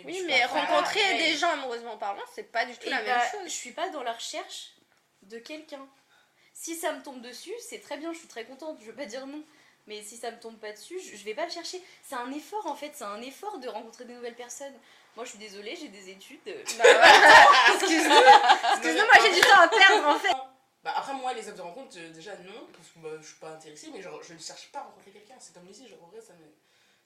Oui, mais rencontrer ouais. des gens amoureusement parlant, c'est pas du tout Et la bah, même je chose. suis pas dans la recherche de quelqu'un. Si ça me tombe dessus, c'est très bien, je suis très contente, je veux pas dire non. Mais si ça me tombe pas dessus, je, je vais pas le chercher. C'est un effort en fait, c'est un effort de rencontrer des nouvelles personnes. Moi je suis désolée, j'ai des études. Bah ouais. [laughs] Excuse-nous. Excuse-nous, moi j'ai du temps à perdre en fait. Bah après moi les apps de rencontre euh, déjà non parce que bah, je suis pas intéressée mais genre je ne cherche pas à rencontrer quelqu'un c'est comme ici genre en vrai ça me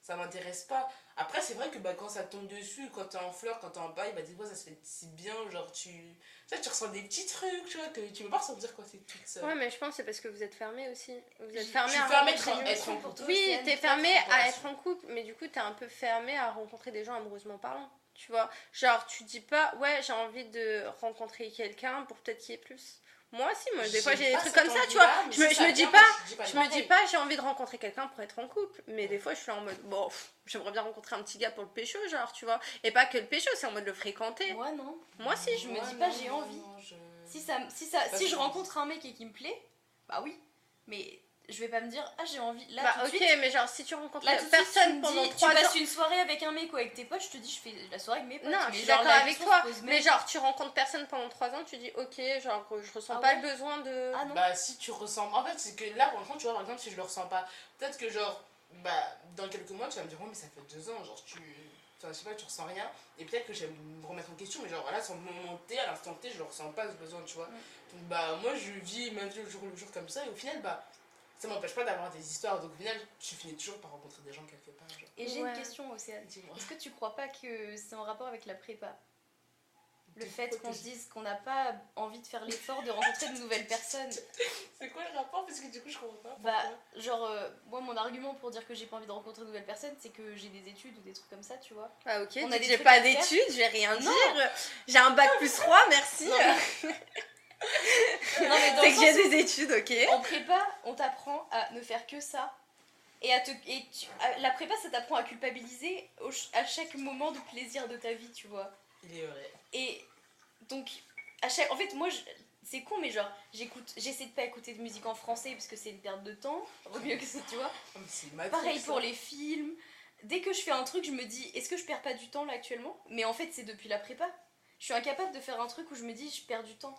ça m'intéresse pas après c'est vrai que bah quand ça tombe dessus quand t'es en fleur quand t'es en bail bah des fois ça se fait si bien genre tu tu sais tu ressens des petits trucs tu vois que tu peux pas ressentir quand t'es toute seule Ouais, mais je pense que c'est parce que vous êtes fermé aussi. Vous êtes fermé à être- du être en couple. Oui, t'es fermé à être en couple, mais du coup, t'es un peu fermé à rencontrer des gens amoureusement parlant. Tu vois, genre, tu dis pas, ouais, j'ai envie de rencontrer quelqu'un pour peut-être qu'il y ait plus. Moi aussi, moi, des fois, j'ai des trucs comme ça, tu vois. Je me, je me dis pas, je me dis j'ai envie de rencontrer quelqu'un pour être en couple. Mais des fois, je suis en mode, bon, j'aimerais bien rencontrer un petit gars pour le pécho, genre, tu vois. Et pas que le pécho, c'est en mode le fréquenter. Moi non. Moi, si. Je me dis pas, j'ai envie. Si, ça, si, ça, si je rencontre un mec et qu'il me plaît, bah oui. Mais je vais pas me dire, ah j'ai envie. Là, Bah, tout de ok, suite, mais genre, si tu rencontres Là, tu personne pendant dis, tu 3 ans. passes une soirée avec un mec ou avec tes potes, je te dis, je fais la soirée avec mes potes. Non, mais je suis d'accord avec toi. Mais même- genre, tu rencontres personne pendant 3 ans, tu dis ok, genre, je ressens Ah pas ouais le besoin de. Ah non. Bah si tu ressens... En fait c'est que là par contre tu vois par exemple si je le ressens pas, peut-être que genre bah dans quelques mois tu vas me dire ouais mais ça fait deux ans genre tu... Enfin, je sais pas tu ressens rien et peut-être que je vais me remettre en question mais genre là sur le moment T à l'instant T je le ressens pas ce besoin tu vois. Donc bah moi je vis ma vie au jour le jour comme ça et au final bah ça m'empêche pas d'avoir des histoires donc au final tu finis toujours par rencontrer des gens quelque part. Genre. Et j'ai Ouais. une question, Océane. Est-ce que tu crois pas que c'est en rapport avec la prépa? Le fait qu'on se dise qu'on n'a pas envie de faire l'effort de rencontrer de nouvelles [laughs] personnes. C'est quoi le rapport? Parce que du coup je comprends pas. Bah, genre, euh, moi, mon argument pour dire que j'ai pas envie de rencontrer de nouvelles personnes, c'est que j'ai des études ou des trucs comme ça, tu vois. Ah, ok, j'ai pas d'études, je vais rien Non. dire. J'ai un bac plus 3, merci. Non, Non, mais [laughs] le que j'ai des études, ok. En prépa, on t'apprend à ne faire que ça. Et, à te, et tu- à- la prépa, ça t'apprend à culpabiliser au à chaque moment de plaisir de ta vie, tu vois. Il est vrai. Et donc, à chaque, en fait, moi, c'est con, mais genre, j'écoute, j'essaie de pas écouter de musique en français parce que c'est une perte de temps. Vaut mieux que ça, tu vois. Matrix, Pareil pour ça. les films. Dès que je fais un truc, je me dis, est-ce que je perds pas du temps là actuellement? Mais en fait, c'est depuis la prépa. Je suis incapable de faire un truc où je me dis, je perds du temps.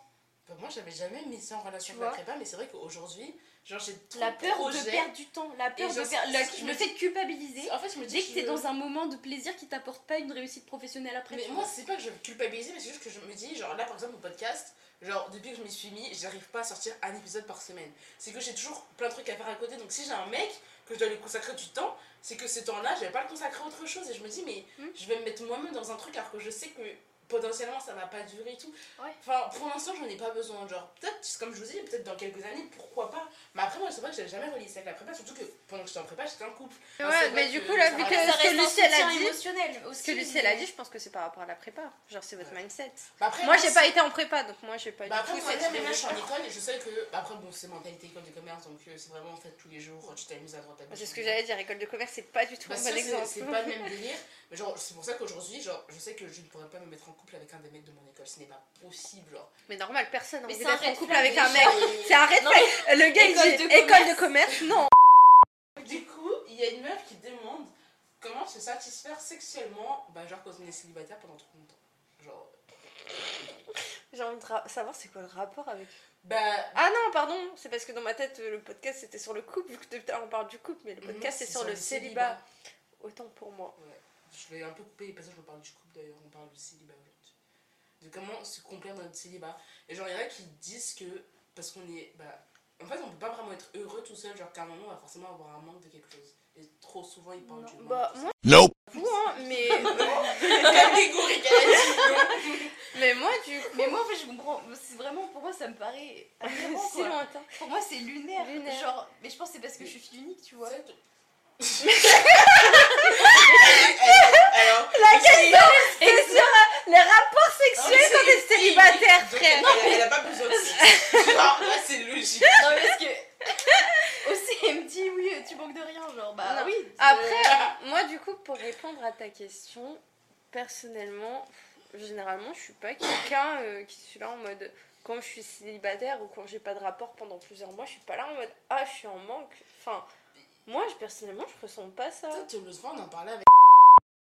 Moi j'avais jamais mis ça en relation avec la prépa mais c'est vrai qu'aujourd'hui genre j'ai La peur projets. de perdre du temps, la peur de perdre. que le me fait dis. culpabiliser. En fait je me dis Dès que t'es je- dans un moment de plaisir qui t'apporte pas une réussite professionnelle après. Mais moi c'est pas que je veux culpabiliser mais c'est juste que je me dis genre là par exemple au podcast genre depuis que je m'y suis mis j'arrive pas à sortir un épisode par semaine. C'est que j'ai toujours plein de trucs à faire à côté donc si j'ai un mec que je dois lui consacrer du temps c'est que ce temps là je vais pas le consacrer à autre chose et je me dis mais Hmm. je vais me mettre moi-même dans un truc alors que je sais que potentiellement ça va pas durer et tout. Ouais. Enfin pour l'instant j'en ai pas besoin genre peut-être comme je vous dis peut-être dans quelques années pourquoi pas mais après moi c'est vrai que j'avais jamais relié ça avec la prépa surtout que pendant que j'étais en prépa j'étais en couple. Ouais, mais du coup, là, vu que Lucie, elle a dit- émotionnel Ce que Lucie, elle a dit, je pense que c'est par rapport à la prépa. Genre, c'est votre Ouais. mindset. Bah, après, Moi, j'ai pas été en prépa, donc moi, j'ai pas Bah du après moi même là je suis en école et je sais que bah, après bon c'est mentalité école de commerce donc euh, c'est vraiment en fait tous les jours tu t'amuses à droite à gauche. C'est ce que j'allais dire, école de commerce, c'est pas du tout Bah, un bon exemple. c'est pas le [laughs] même délire mais genre c'est pour ça qu'aujourd'hui genre je sais que je ne pourrais pas me mettre en couple avec un des mecs de mon école ce n'est pas possible genre. Mais normal, personne n'a Mais envie c'est un d'être en couple avec un mec. C'est un red Non, flag. Le gars, il École dit de école commerce. de commerce, non. Du coup il y a une meuf qui demande comment se satisfaire sexuellement bah genre quand on est célibataire pendant trop longtemps. Genre J'ai envie de savoir c'est quoi le rapport avec. bah Ah non, pardon, c'est parce que dans ma tête, le podcast c'était sur le couple, vu que depuis tout à l'heure, on parle du couple, mais le moi, podcast c'est sur le célibat. Autant pour moi. Ouais. Je vais un peu couper les passages, on parle du couple d'ailleurs, on parle du célibat. De comment se complaire dans notre célibat. Et genre, il y en a qui disent que, parce qu'on est. Bah, en fait, on peut pas vraiment être heureux tout seul, genre qu'à un moment, on va forcément avoir un manque de quelque chose. Et trop souvent, ils parlent Non. du manque. Bah, moi, Nope. vous, hein, mais. [laughs] Catégorique, [laughs] mais moi, du coup. Mais moi, en fait, je comprends. C'est vraiment, pour moi, ça me paraît aberrant, si [laughs] lointain. Pour moi, c'est lunaire. Lunaire. Genre, mais je pense que c'est parce que je suis fille unique, tu vois. Alors, La question, c'est sur les rapports sexuels quand t'es célibataire, frère. Elle, elle a pas besoin de sexe. Genre, là, c'est logique. Non, mais parce que. Aussi, elle me dit, oui, tu manques de rien. Genre, bah Non. oui. Après, moi coup, pour répondre à ta question, personnellement, généralement, je suis pas quelqu'un euh, qui suis là en mode quand je suis célibataire ou quand j'ai pas de rapport pendant plusieurs mois, je suis pas là en mode ah, je suis en manque. Enfin, moi, je- personnellement, je ressens pas ça. Tu sais, l'autre fois, on en parlait avec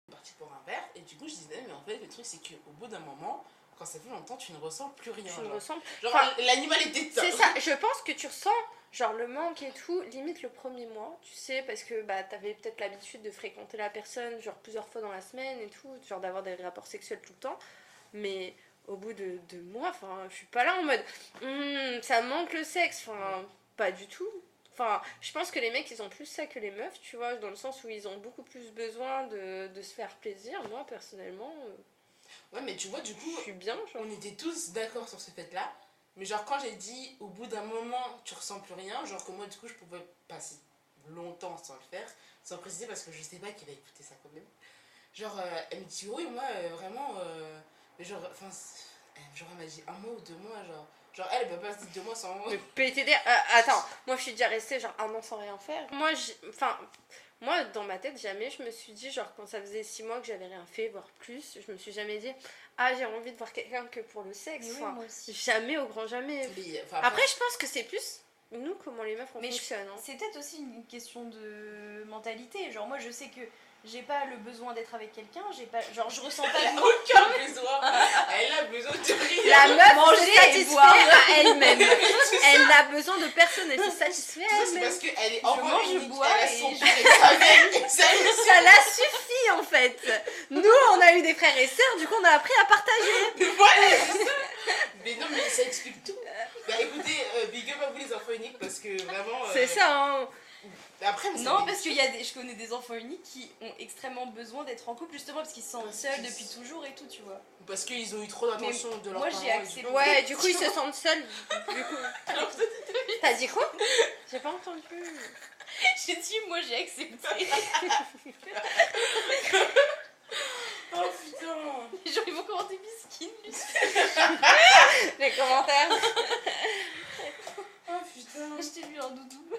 on est parti pour un verre, et du coup, je disais, mais en fait, le truc, c'est qu'au bout d'un moment, quand ça fait longtemps, tu ne ressens plus rien. Me genre. ressens. Genre, Enfin, l'animal est éteint. C'est ça, je pense que tu ressens genre le manque et tout, limite le premier mois, tu sais, parce que bah t'avais peut-être l'habitude de fréquenter la personne genre plusieurs fois dans la semaine et tout, genre d'avoir des rapports sexuels tout le temps, mais au bout de deux mois, enfin, je suis pas là en mode Hum, ça manque le sexe, enfin, pas du tout. Enfin, je pense que les mecs ils ont plus ça que les meufs, tu vois, dans le sens où ils ont beaucoup plus besoin de, de se faire plaisir. Moi personnellement, euh, Ouais, mais tu vois, du coup, je suis bien, genre. on était tous d'accord sur ce fait-là. Mais genre, quand j'ai dit au bout d'un moment, tu ressens plus rien, genre que moi, du coup, je pouvais passer longtemps sans le faire, sans préciser parce que je sais pas qu'il va écouter ça quand même. Genre, euh, elle me dit, oui, moi, euh, vraiment, euh, mais genre, enfin, genre, elle m'a dit un mois ou deux mois, genre. Genre, elle, elle peut pas se dire deux mois sans moi. Le PTD, euh, attends, moi je suis déjà restée genre un an sans rien faire. Moi, enfin, moi dans ma tête, jamais je me suis dit, genre quand ça faisait six mois que j'avais rien fait, voire plus, je me suis jamais dit, ah j'ai envie de voir quelqu'un que pour le sexe. Mais oui, moi aussi. jamais au grand jamais. Mais, Après, je pense que c'est plus nous, comment les meufs on Mais fonctionne. hein. C'est peut-être aussi une question de mentalité. Genre, moi, je sais que j'ai pas le besoin d'être avec quelqu'un. J'ai pas, genre, je ressens pas a aucun besoin. Elle a besoin de rien. La meuf Manger boire. à [laughs] elle-même. elle n'a besoin de personne, elle se satisfait à Tout ça, c'est elle-même. parce qu'elle est Je enfant mange, je unique, bois elle a et son je- [laughs] et ça. Ça la suffit en fait. Nous, on a eu des frères et sœurs, du coup, on a appris à partager. Mais voilà, c'est ça. Mais non, mais ça explique tout. Bah écoutez, euh, big up à vous les enfants uniques parce que vraiment. euh, C'est ça, hein. Après, Non, parce qu'il y a des, je connais des enfants uniques qui ont extrêmement besoin d'être en couple justement parce qu'ils se sentent seuls depuis toujours et tout, tu vois. Parce qu'ils ont eu trop d'attention de leurs moi, parents. j'ai accepté. du Ouais, du coup, ils se sentent seuls. Du coup. [laughs] Alors, T'as dit quoi? J'ai pas entendu. [laughs] J'ai dit, moi, j'ai accepté. [laughs] Oh putain Genre, ils vont commenter biskin. Les commentaires. Putain [laughs] Je t'ai vu un doudou. [laughs]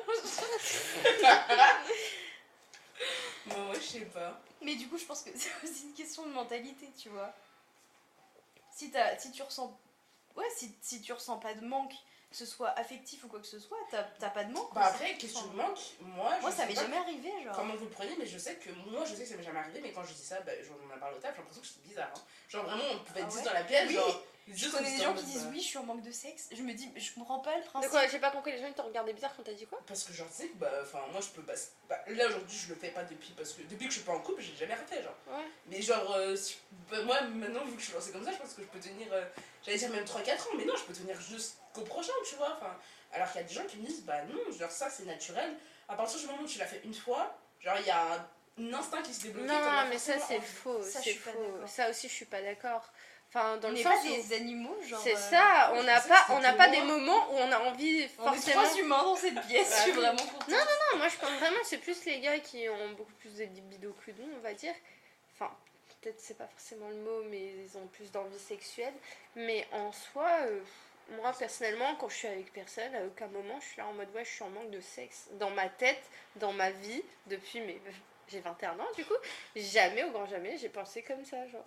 Ouais, je sais pas. Mais du coup, je pense que c'est [laughs] aussi une question de mentalité, tu vois. Si, si tu ressens. Ouais, si, si tu ressens pas de manque, que ce soit affectif ou quoi que ce soit, t'as pas de manque. Bah après, qu'est-ce que Enfin, tu manques Moi, je Moi, ça m'est jamais arrivé, genre. Comment vous le prenez, mais je sais que moi, je sais que ça m'est jamais arrivé, mais quand je dis ça, bah, j'en ai parlé au taf, j'ai l'impression que c'est bizarre. Hein. Genre vraiment, on pouvait Ah être 10 ouais dans la pièce, Oui. genre. Je connais on des gens qui disent oui, je suis en manque de sexe. Je me dis, je comprends pas le De principe. quoi J'ai pas compris, les gens ils te regardaient bizarre quand t'as dit quoi? Parce que genre, tu sais, bah, enfin, moi, je peux pas. bah, là, aujourd'hui, je le fais pas depuis, parce que depuis que je suis pas en couple, j'ai jamais refait, genre. Ouais. Mais genre, euh, si- bah, moi, maintenant, vu que je suis lancée comme ça, je pense que je peux tenir, euh, j'allais dire même 3-4 ans, mais non, je peux tenir jusqu'au prochain, tu vois. Enfin, alors qu'il y a des gens qui me disent, bah non, genre, ça, c'est naturel. À partir du moment où tu l'as fait une fois, genre, il y a un, instinct qui se débloque. Non, mais ça c'est faux. Ça, C'est faux. d'accord. Ça aussi, je suis pas d'accord. Enfin, dans on le n'est pas des animaux, genre. C'est euh, ça, on n'a pas, on n'a pas des moments où on a envie On est forcément. trois humains dans cette pièce, je suis vraiment contente. Non, moi je pense vraiment c'est plus les gars qui ont beaucoup plus de libido que nous, on va dire. Enfin, peut-être c'est pas forcément le mot, mais ils ont plus d'envie sexuelle. Mais en soi, euh, moi personnellement, quand je suis avec personne, à aucun moment je suis là en mode ouais, je suis en manque de sexe. Dans ma tête, dans ma vie, depuis mes. J'ai 21 ans du coup, jamais, au grand jamais, j'ai pensé comme ça, genre.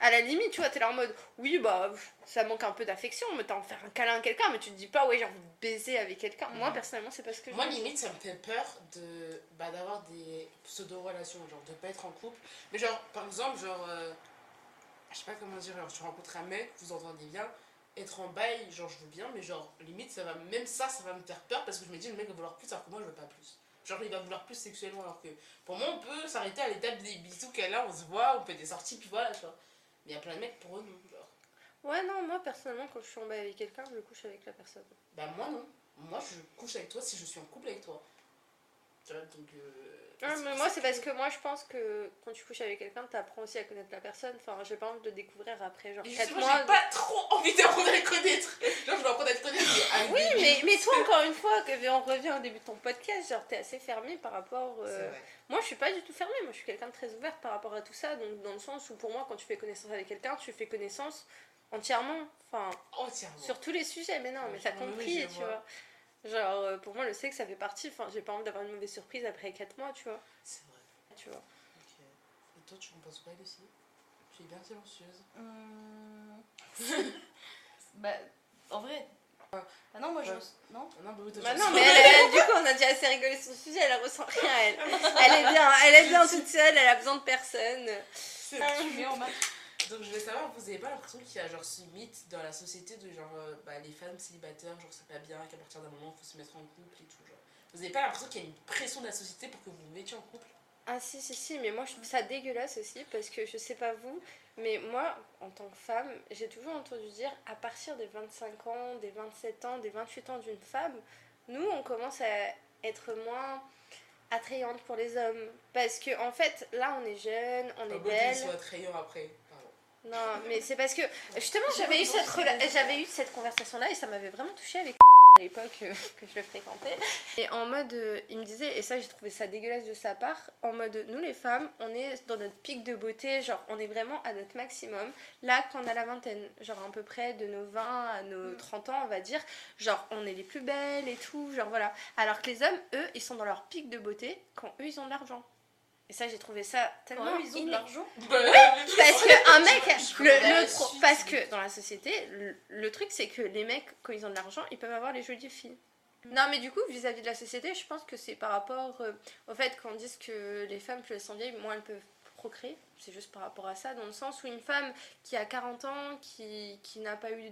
À la limite, tu vois, t'es là en mode, oui, bah, ça manque un peu d'affection, mais t'as envie de faire un câlin à quelqu'un, mais tu te dis pas, ouais, j'ai envie de baiser avec quelqu'un. Moi, Mhm. personnellement, c'est pas ce que Moi, limite, ça me fait peur de bah, d'avoir des pseudo-relations, genre de pas être en couple. Mais genre, par exemple, genre, euh, je sais pas comment dire, genre, tu rencontres un mec, vous entendez bien, être en bail, genre, je veux bien, mais genre, limite, ça va, même ça, ça va me faire peur parce que je me dis, le mec va vouloir plus, alors que moi, je veux pas plus. Genre, il va vouloir plus sexuellement, alors que pour moi, on peut s'arrêter à l'étape des bisous qu'elle a, on se voit, on fait des sorties, puis voilà, tu vois. Mais il y a plein de mecs, pour eux, non, genre. Ouais, non, moi personnellement, quand je suis en bail avec quelqu'un, je couche avec la personne. Bah, moi, non. Moi, je couche avec toi si je suis en couple avec toi. Tu vois, donc. euh, Ah, mais moi, c'est parce que moi, je pense que quand tu couches avec quelqu'un, t'apprends aussi à connaître la personne. Enfin, j'ai pas envie de découvrir après, genre Et 4 justement, mois. j'ai pas trop envie d'apprendre à le connaître. Genre, je veux apprendre à te connaître, mais Oui, mais, mais toi, encore une fois, que on revient au début de ton podcast, genre, t'es assez fermé par rapport. Euh. Moi, je suis pas du tout fermée. Moi, je suis quelqu'un de très ouvert par rapport à tout ça. Donc, dans le sens où, pour moi, quand tu fais connaissance avec quelqu'un, tu fais connaissance entièrement. Enfin, Entièrement. sur tous les sujets. Mais non, mais t'as Oui, oui, compris, je tu vois. vois. Genre, euh, pour moi, le sexe, ça fait partie. Enfin, j'ai pas envie d'avoir une mauvaise surprise après 4 mois, tu vois. C'est vrai. Tu vois. toi, tu en penses quoi, Lucie? Tu es bien silencieuse. Hum. [laughs] bah, en vrai. Ah non, moi je. Ouais. Non? Non, bah oui, Bah non, mais penses- elle, elle- du coup, on a déjà assez rigolé sur le sujet, elle ressent rien, elle. Elle est bien, elle est bien toute seule, elle a besoin de personne. C'est- Tu mets en main. Donc je voulais savoir, vous avez pas l'impression qu'il y a genre ce mythe dans la société de genre euh, bah, les femmes célibataires, genre c'est pas bien, qu'à partir d'un moment il faut se mettre en couple et tout genre. Vous avez pas l'impression qu'il y a une pression de la société pour que vous vous mettiez en couple? Ah si, si, si, mais moi je trouve ça dégueulasse aussi, parce que je sais pas vous, mais moi, en tant que femme, j'ai toujours entendu dire, à partir des 25 ans, des 27 ans, des 28 ans d'une femme, nous, on commence à être moins attrayante pour les hommes. Parce que, en fait, là, on est jeune, on Pas est beau belle. qu'ils soient attrayants après. Non, mais c'est parce que justement j'avais eu cette rela- j'avais eu cette conversation là et ça m'avait vraiment touchée avec [laughs] à l'époque euh, que je le fréquentais. Et en mode euh, il me disait et ça j'ai trouvé ça dégueulasse de sa part en mode nous les femmes, on est dans notre pic de beauté, genre on est vraiment à notre maximum là quand on a la vingtaine, genre à peu près de nos 20 à nos 30 ans, on va dire, genre on est les plus belles et tout, genre voilà. Alors que les hommes eux, ils sont dans leur pic de beauté quand eux ils ont de l'argent. Et ça j'ai trouvé ça tellement même, ils ont de l'argent. [laughs] parce que un mec, Je le, pro- parce que dans la société, le, le truc c'est que les mecs, quand ils ont de l'argent, ils peuvent avoir les jolies filles. Non, mais du coup, vis-à-vis de la société, je pense que c'est par rapport euh, au fait qu'on dise que les femmes, plus elles sont vieilles, moins elles peuvent procréer. C'est juste par rapport à ça, dans le sens où une femme qui a 40 ans, qui, qui n'a pas eu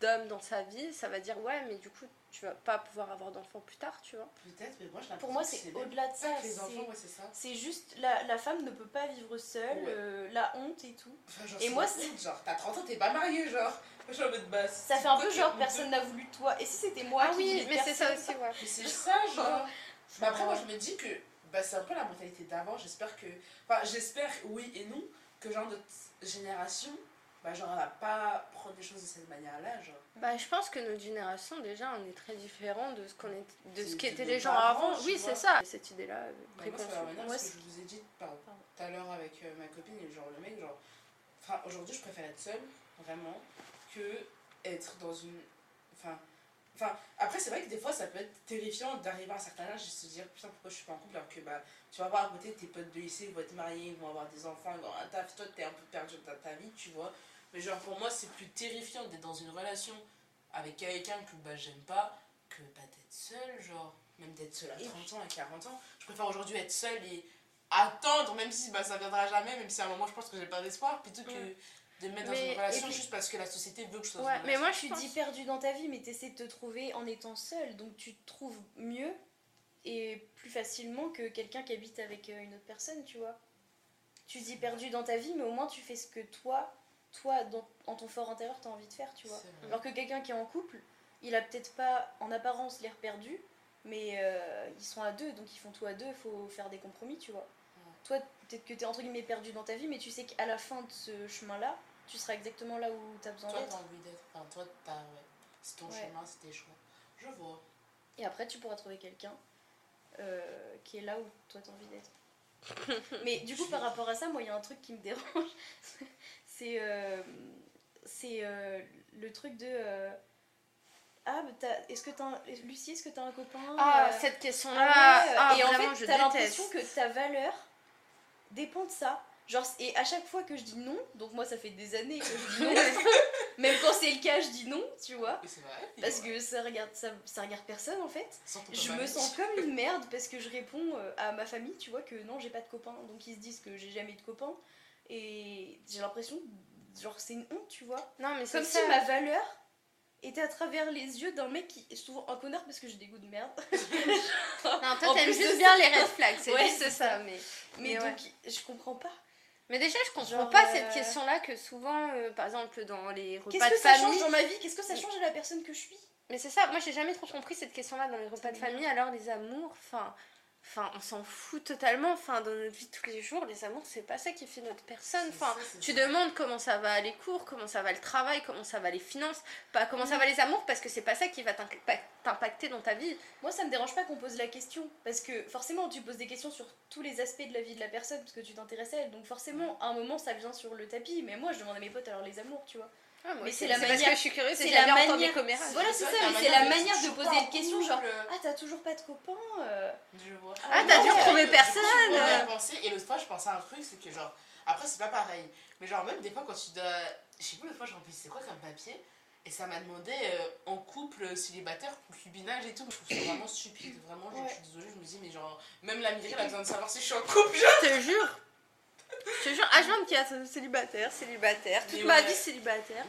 d'homme dans sa vie, ça va dire ouais, mais du coup, tu vas pas pouvoir avoir d'enfants plus tard, tu vois. Peut-être, mais moi l'impression Pour moi, c'est au-delà de ça. c'est- ouais, c'est. C'est juste la, la femme ne peut pas vivre seule, Ouais. euh, la honte et tout. Enfin, genre, Et c'est moi, honte, genre, t'as 30 ans, t'es pas marié, genre. Moi, je suis en mode basse. Ça fait un peu genre personne n'a voulu de toi. Et si c'était moi ah qui oui, mais c'est ça aussi, ouais. Mais c'est ça, genre. Mais après, moi, je me dis que bah, c'est un peu la mentalité d'avant. J'espère que. Enfin, j'espère, oui et non, que genre notre génération, bah, genre, elle va pas prendre les choses de cette manière-là, genre. Bah, je pense que notre génération, déjà, on est très différent de ce qu'on est, de ce qu'étaient les gens avant. Oui, c'est ça. Cette idée-là, euh, Bah, moi, préconçue. Moi, à ce que je vous ai dit tout à l'heure avec euh, ma copine et genre le mec, genre. Enfin, aujourd'hui, je préfère être seule, vraiment, que être dans une. Enfin. Enfin, après, c'est vrai que des fois, ça peut être terrifiant d'arriver à un certain âge et se dire putain, pourquoi je suis pas en couple alors que bah, tu vas voir à côté tes potes de lycée, ils vont être mariés, ils vont avoir des enfants, ils vont avoir un taf, toi, t'es un peu perdu dans ta vie, tu vois. Mais genre, pour moi, c'est plus terrifiant d'être dans une relation avec quelqu'un que bah, j'aime pas que bah, d'être seule, genre. Même d'être seule à Et 30 ans, à 40 ans. Je préfère aujourd'hui être seule et attendre, même si bah, ça viendra jamais, même si à un moment je pense que j'ai pas d'espoir, plutôt que Ouais. de me mettre dans une relation puis- juste parce que la société veut que je sois dans Ouais, une mais relation. moi, je Tu pense... dis perdu dans ta vie, mais t'essaies de te trouver en étant seule. Donc tu te trouves mieux et plus facilement que quelqu'un qui habite avec euh, une autre personne, tu vois. Tu dis perdu dans ta vie, mais au moins tu fais ce que toi, toi, dans, en ton fort intérieur, t'as envie de faire, tu vois. Alors que quelqu'un qui est en couple, il a peut-être pas en apparence l'air perdu, mais euh, ils sont à deux, donc ils font tout à deux, il faut faire des compromis, tu vois. Toi, peut-être que t'es entre guillemets perdu dans ta vie, mais tu sais qu'à la fin de ce chemin-là, tu seras exactement là où t'as besoin Toi, d'être. t'as envie d'être. Enfin, toi, t'as. Ouais. C'est ton Ouais. chemin, c'est tes choix. Je vois. Et après, tu pourras trouver quelqu'un euh, qui est là où toi t'as envie d'être. [laughs] Mais du coup, par rapport à ça, moi, il y a un truc qui me dérange. C'est euh, c'est euh, le truc de. euh, ah, est-ce que t'as. un- Lucie, est-ce que t'as un copain Ah, euh, cette ah question-là, ouais, ah, Et en vraiment, fait, t'as l'impression que ta valeur dépend de ça. Genre, et à chaque fois que je dis non, donc moi ça fait des années que je dis non, [laughs] même quand c'est le cas, je dis non, tu vois. Et vrai. Parce que ça regarde, ça, ça regarde personne en fait. Je me sens comme une [laughs] merde parce que je réponds à ma famille, tu vois, que non, j'ai pas de copain. Donc ils se disent que j'ai jamais eu de copain. Et j'ai l'impression, genre, c'est une honte, tu vois. Non, mais Comme ça. si ma valeur était à travers les yeux d'un mec qui est souvent un connard parce que j'ai des goûts de merde. [laughs] Non, toi, t'aimes juste bien les red flags, c'est Ouais, juste c'est ça. Mais, Mais, mais ouais. donc, je comprends pas. mais déjà, je comprends Genre, pas euh, cette question-là que souvent, euh, par exemple, dans les Qu'est-ce repas que de ça change famille. dans ma vie? Qu'est-ce que ça change à la personne que je suis? Mais c'est ça, moi j'ai jamais trop compris cette question-là dans les repas de famille. Alors les amours, enfin, enfin, on s'en fout totalement. Enfin, dans notre vie de tous les jours, les amours, c'est pas ça qui fait notre personne. Enfin, ça, tu ça. demandes comment ça va les cours, comment ça va le travail, comment ça va les finances, pas comment ça va les amours, parce que c'est pas ça qui va t'impa- t'impacter dans ta vie. Moi, ça me dérange pas qu'on pose la question. Parce que forcément, tu poses des questions sur tous les aspects de la vie de la personne parce que tu t'intéresses à elle. Donc, forcément, à un moment, ça vient sur le tapis. Mais moi, je demande à mes potes alors les amours, tu vois. Ah, Mais c'est c'est la parce manière- que je suis curieuse c'est la manière-. Voilà, c'est c'est ça, mais c'est la de- manière de toujours poser une question, en genre couple. Ah, t'as toujours pas de copain euh. Je vois. Ah, t'as retrouver Du coup, personne et l'autre fois, je pensais à un truc, c'est que genre, après, c'est pas pareil, mais genre, même des fois, quand tu dois. Je sais plus, l'autre fois, je remplissais quoi comme papier, et ça m'a demandé euh, en couple, célibataire, concubinage et tout. Je trouve ça vraiment stupide, vraiment, je- Ouais. je suis désolée, je me dis, mais genre, même la mairie, elle a besoin de savoir si je suis en [laughs] couple, genre. Je te jure. Je te jure, H24, célibataire, célibataire. Toute Mais ma ouais. vie célibataire.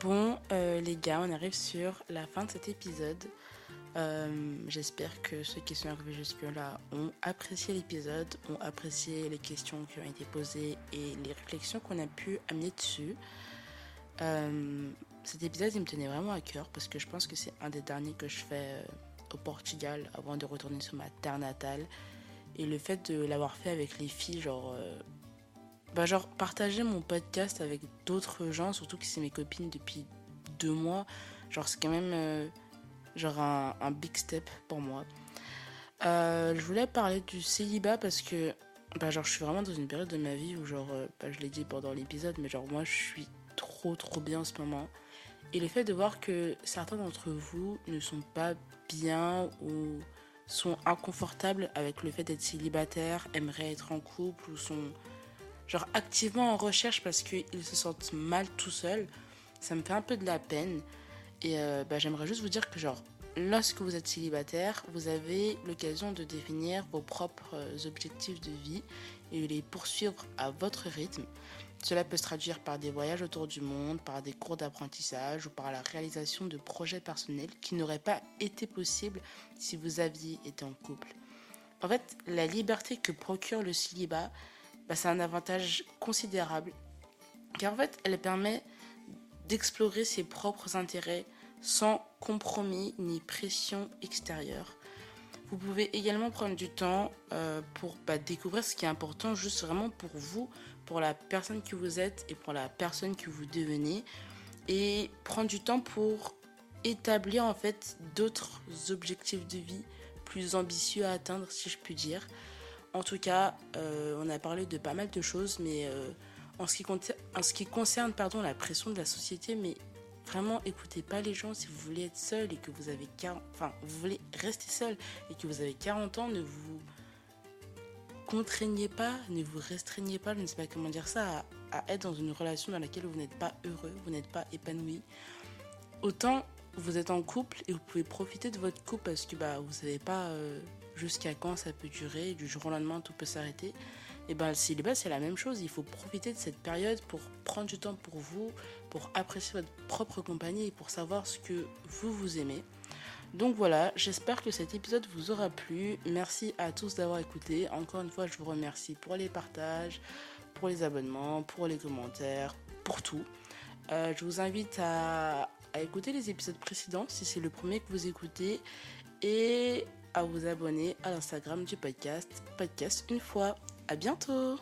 Bon, euh, les gars, on arrive sur la fin de cet épisode. Euh, J'espère que ceux qui sont arrivés jusque-là ont apprécié l'épisode, ont apprécié les questions qui ont été posées et les réflexions qu'on a pu amener dessus. Euh, cet épisode, il me tenait vraiment à cœur parce que je pense que c'est un des derniers que je fais au Portugal avant de retourner sur ma terre natale. Et le fait de l'avoir fait avec les filles, genre, bah, genre partager mon podcast avec d'autres gens, surtout que c'est mes copines depuis deux mois, genre c'est quand même euh, genre un, big step pour moi. Euh, je voulais parler du célibat parce que bah, genre je suis vraiment dans une période de ma vie où genre euh, bah, je l'ai dit pendant l'épisode mais genre moi je suis trop trop bien en ce moment et le fait de voir que certains d'entre vous ne sont pas bien ou sont inconfortables avec le fait d'être célibataire, aimeraient être en couple ou sont genre activement en recherche parce qu'ils se sentent mal tout seuls, ça me fait un peu de la peine. Et euh, bah, j'aimerais juste vous dire que genre lorsque vous êtes célibataire, vous avez l'occasion de définir vos propres euh, objectifs de vie et les poursuivre à votre rythme. Cela peut se traduire par des voyages autour du monde, par des cours d'apprentissage ou par la réalisation de projets personnels qui n'auraient pas été possibles si vous aviez été en couple. En fait, la liberté que procure le célibat, bah, c'est un avantage considérable car en fait, elle permet d'explorer ses propres intérêts sans compromis ni pression extérieure. Vous pouvez également prendre du temps euh, pour bah, découvrir ce qui est important juste vraiment pour vous, pour la personne que vous êtes et pour la personne que vous devenez. Et prendre du temps pour établir en fait d'autres objectifs de vie plus ambitieux à atteindre si je puis dire. En tout cas, euh, on a parlé de pas mal de choses, mais euh, en, ce qui concerne la pression de la société, mais vraiment écoutez pas les gens si vous voulez être seul et que vous avez 40, enfin vous voulez rester seul et que vous avez 40 ans, ne vous contraignez pas, ne vous restreignez pas, je ne sais pas comment dire ça, à, être dans une relation dans laquelle vous n'êtes pas heureux, vous n'êtes pas épanoui. Autant vous êtes en couple et vous pouvez profiter de votre couple parce que bah, vous savez pas euh, jusqu'à quand ça peut durer, du jour au lendemain tout peut s'arrêter. Et ben le célibat c'est la même chose, il faut profiter de cette période pour prendre du temps pour vous, pour apprécier votre propre compagnie et pour savoir ce que vous vous aimez. Donc voilà, j'espère que cet épisode vous aura plu. Merci à tous d'avoir écouté. Encore une fois, je vous remercie pour les partages, pour les abonnements, pour les commentaires, pour tout. Euh, je vous invite à, à écouter les épisodes précédents si c'est le premier que vous écoutez et à vous abonner à l'Instagram du podcast Podcast une fois. À bientôt